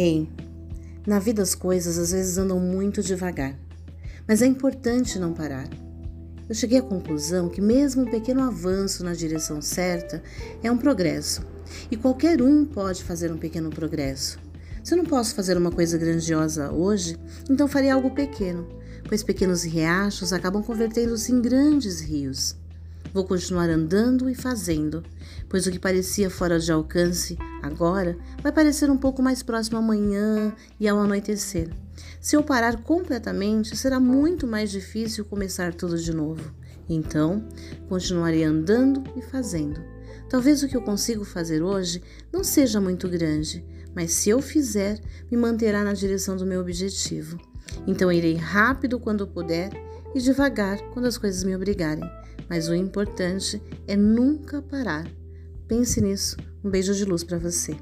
Ei, na vida as coisas às vezes andam muito devagar, mas é importante não parar. Eu cheguei à conclusão que, mesmo um pequeno avanço na direção certa, é um progresso, e qualquer um pode fazer um pequeno progresso. Se eu não posso fazer uma coisa grandiosa hoje, então farei algo pequeno, pois pequenos riachos acabam convertendo-se em grandes rios. Vou continuar andando e fazendo, pois o que parecia fora de alcance agora vai parecer um pouco mais próximo amanhã e ao anoitecer. Se eu parar completamente, será muito mais difícil começar tudo de novo. Então, continuarei andando e fazendo. Talvez o que eu consigo fazer hoje não seja muito grande, mas se eu fizer, me manterá na direção do meu objetivo. Então irei rápido quando puder e devagar quando as coisas me obrigarem. Mas o importante é nunca parar. Pense nisso. Um beijo de luz para você.